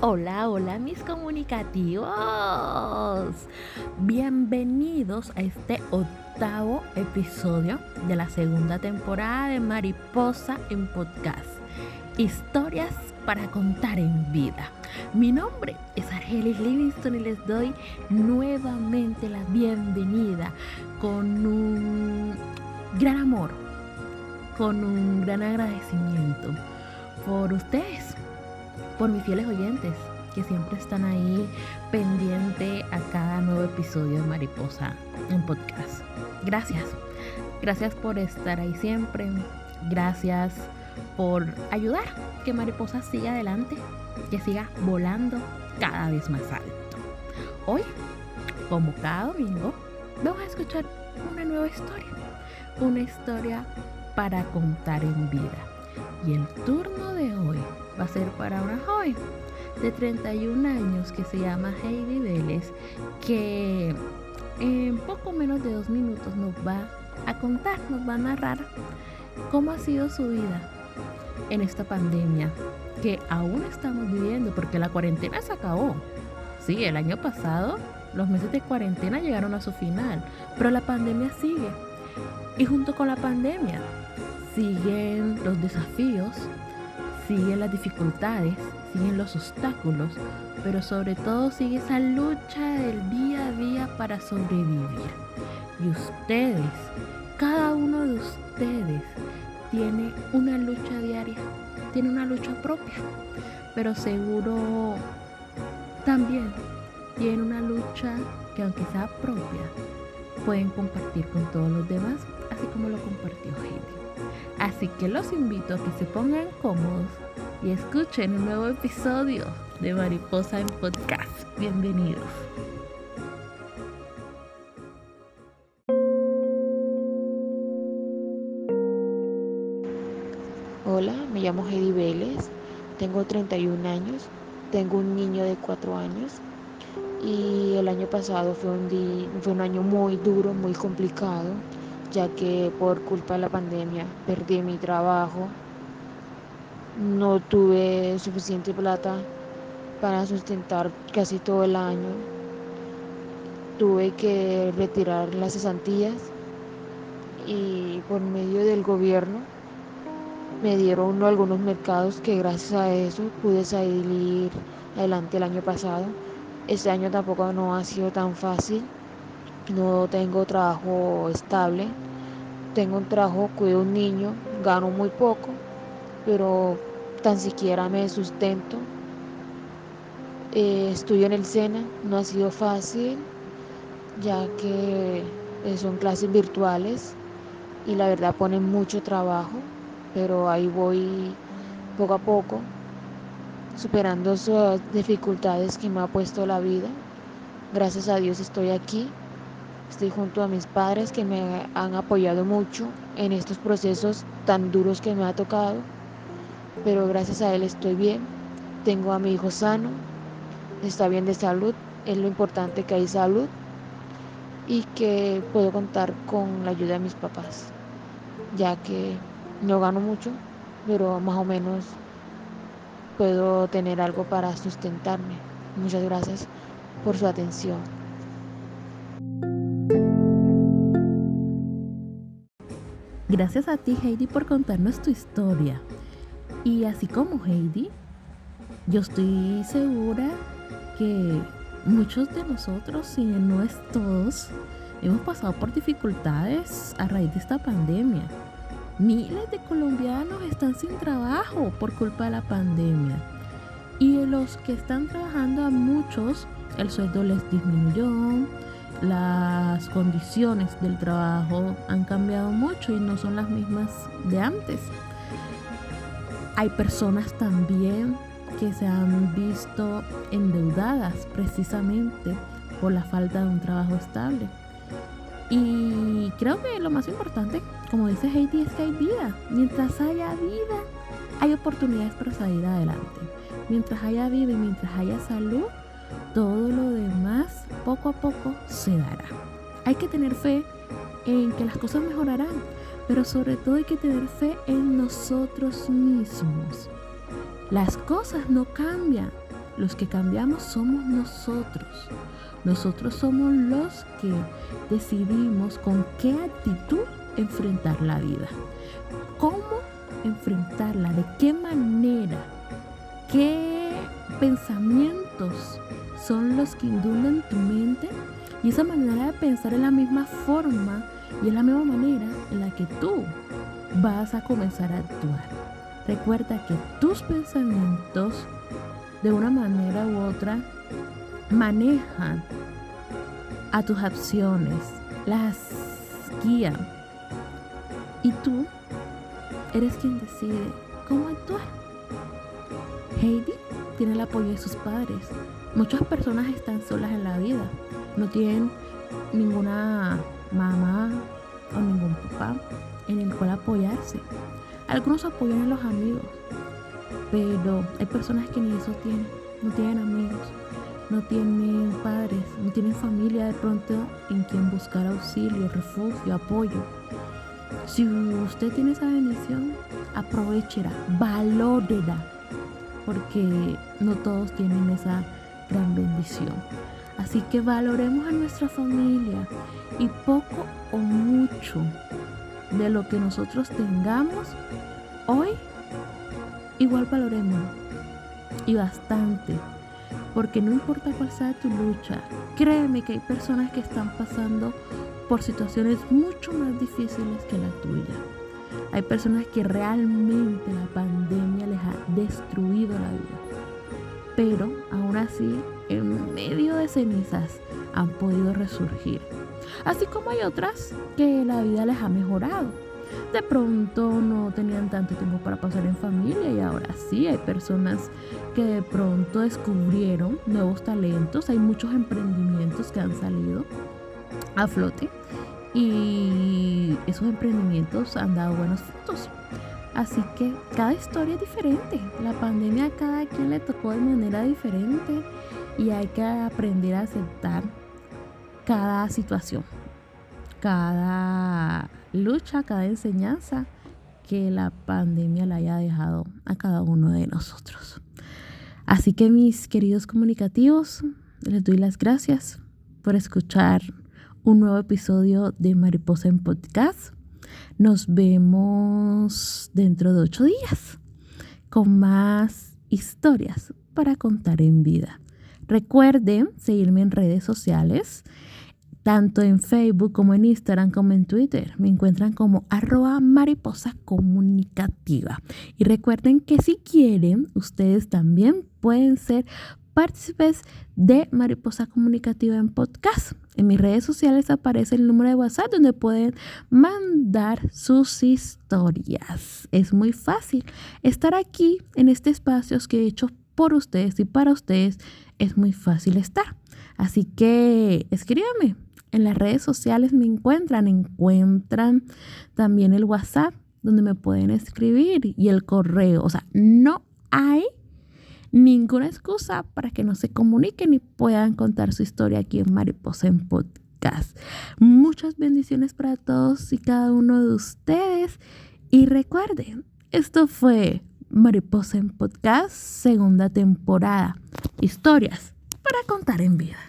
Hola, hola mis comunicativos. Bienvenidos a este octavo episodio de la segunda temporada de Mariposa en Podcast. Historias para contar en vida. Mi nombre es Argelis Livingston y les doy nuevamente la bienvenida con un gran amor, con un gran agradecimiento por ustedes por mis fieles oyentes que siempre están ahí pendiente a cada nuevo episodio de Mariposa en podcast. Gracias. Gracias por estar ahí siempre. Gracias por ayudar que Mariposa siga adelante, que siga volando cada vez más alto. Hoy, como cada domingo, vamos a escuchar una nueva historia. Una historia para contar en vida. Y el turno de hoy va a ser para una joven de 31 años que se llama Heidi Vélez, que en poco menos de dos minutos nos va a contar, nos va a narrar cómo ha sido su vida en esta pandemia que aún estamos viviendo porque la cuarentena se acabó. Sí, el año pasado los meses de cuarentena llegaron a su final, pero la pandemia sigue. Y junto con la pandemia siguen los desafíos, siguen las dificultades, siguen los obstáculos, pero sobre todo sigue esa lucha del día a día para sobrevivir. Y ustedes, cada uno de ustedes, tiene una lucha diaria, tiene una lucha propia, pero seguro también tiene una lucha que aunque sea propia, pueden compartir con todos los demás, así como lo compartió Heidi. Así que los invito a que se pongan cómodos y escuchen un nuevo episodio de Mariposa en Podcast. Bienvenidos. Hola, me llamo Heidi Vélez, tengo 31 años, tengo un niño de 4 años y el año pasado fue un, fue un año muy duro, muy complicado ya que por culpa de la pandemia perdí mi trabajo, no tuve suficiente plata para sustentar casi todo el año, tuve que retirar las cesantías y por medio del gobierno me dieron algunos mercados que gracias a eso pude salir adelante el año pasado. Este año tampoco no ha sido tan fácil no tengo trabajo estable, tengo un trabajo, cuido un niño, gano muy poco, pero tan siquiera me sustento. Eh, estudio en el SENA, no ha sido fácil, ya que eh, son clases virtuales y la verdad ponen mucho trabajo, pero ahí voy poco a poco, superando esas dificultades que me ha puesto la vida. Gracias a Dios estoy aquí Estoy junto a mis padres que me han apoyado mucho en estos procesos tan duros que me ha tocado, pero gracias a él estoy bien. Tengo a mi hijo sano, está bien de salud, es lo importante que hay salud y que puedo contar con la ayuda de mis papás, ya que no gano mucho, pero más o menos puedo tener algo para sustentarme. Muchas gracias por su atención. Gracias a ti Heidi por contarnos tu historia. Y así como Heidi, yo estoy segura que muchos de nosotros, si no es todos, hemos pasado por dificultades a raíz de esta pandemia. Miles de colombianos están sin trabajo por culpa de la pandemia. Y los que están trabajando a muchos, el sueldo les disminuyó, las condiciones del trabajo han cambiado mucho y no son las mismas de antes. Hay personas también que se han visto endeudadas precisamente por la falta de un trabajo estable. Y creo que lo más importante, como dice Heidi, es que hay vida. Mientras haya vida, hay oportunidades para salir adelante. Mientras haya vida y mientras haya salud, todo lo demás poco a poco se dará. Hay que tener fe en que las cosas mejorarán, pero sobre todo hay que tener fe en nosotros mismos. Las cosas no cambian los que cambiamos somos nosotros. Nosotros somos los que decidimos con qué actitud enfrentar la vida. ¿Cómo enfrentarla? ¿De qué manera? ¿Qué pensamientos son los que inundan tu mente? Y esa manera de pensar es la misma forma y es la misma manera en la que tú vas a comenzar a actuar. Recuerda que tus pensamientos, de una manera u otra, manejan a tus acciones, las guían. Y tú eres quien decide cómo actuar. Heidi tiene el apoyo de sus padres. Muchas personas están solas en la vida. No tienen ninguna mamá o ningún papá en el cual apoyarse. Algunos apoyan a los amigos, pero hay personas que ni eso tienen. No tienen amigos, no tienen padres, no tienen familia de pronto en quien buscar auxilio, refugio, apoyo. Si usted tiene esa bendición, aprovechela, valórela, porque no todos tienen esa gran bendición. Así que valoremos a nuestra familia y poco o mucho de lo que nosotros tengamos hoy, igual valoremos y bastante porque no importa cuál sea tu lucha, créeme que hay personas que están pasando por situaciones mucho más difíciles que la tuya. Hay personas que realmente la pandemia les ha destruido la vida. Pero aún así, en medio de cenizas, han podido resurgir. Así como hay otras que la vida les ha mejorado de pronto no tenían tanto tiempo para pasar en familia y ahora sí hay personas que de pronto descubrieron nuevos talentos, hay muchos emprendimientos que han salido a flote y esos emprendimientos han dado buenos frutos. Así que cada historia es diferente. La pandemia a cada quien le tocó de manera diferente y hay que aprender a aceptar cada situación, cada lucha, cada enseñanza que la pandemia le haya dejado a cada uno de nosotros. Así que mis queridos comunicativos, les doy las gracias por escuchar un nuevo episodio de Mariposa en Podcast. Nos vemos dentro de ocho días con más historias para contar en vida. Recuerden seguirme en redes sociales tanto en Facebook como en Instagram como en Twitter. Me encuentran como arroba mariposa comunicativa. Y recuerden que si quieren, ustedes también pueden ser partícipes de Mariposa Comunicativa en podcast. En mis redes sociales aparece el número de WhatsApp donde pueden mandar sus historias. Es muy fácil estar aquí en este espacio que he hecho por ustedes y para ustedes. Es muy fácil estar. Así que escríbame en las redes sociales me encuentran, encuentran también el WhatsApp donde me pueden escribir y el correo. O sea, no hay ninguna excusa para que no se comuniquen y puedan contar su historia aquí en Mariposa en Podcast. Muchas bendiciones para todos y cada uno de ustedes. Y recuerden, esto fue Mariposa en Podcast, segunda temporada. Historias para contar en vida.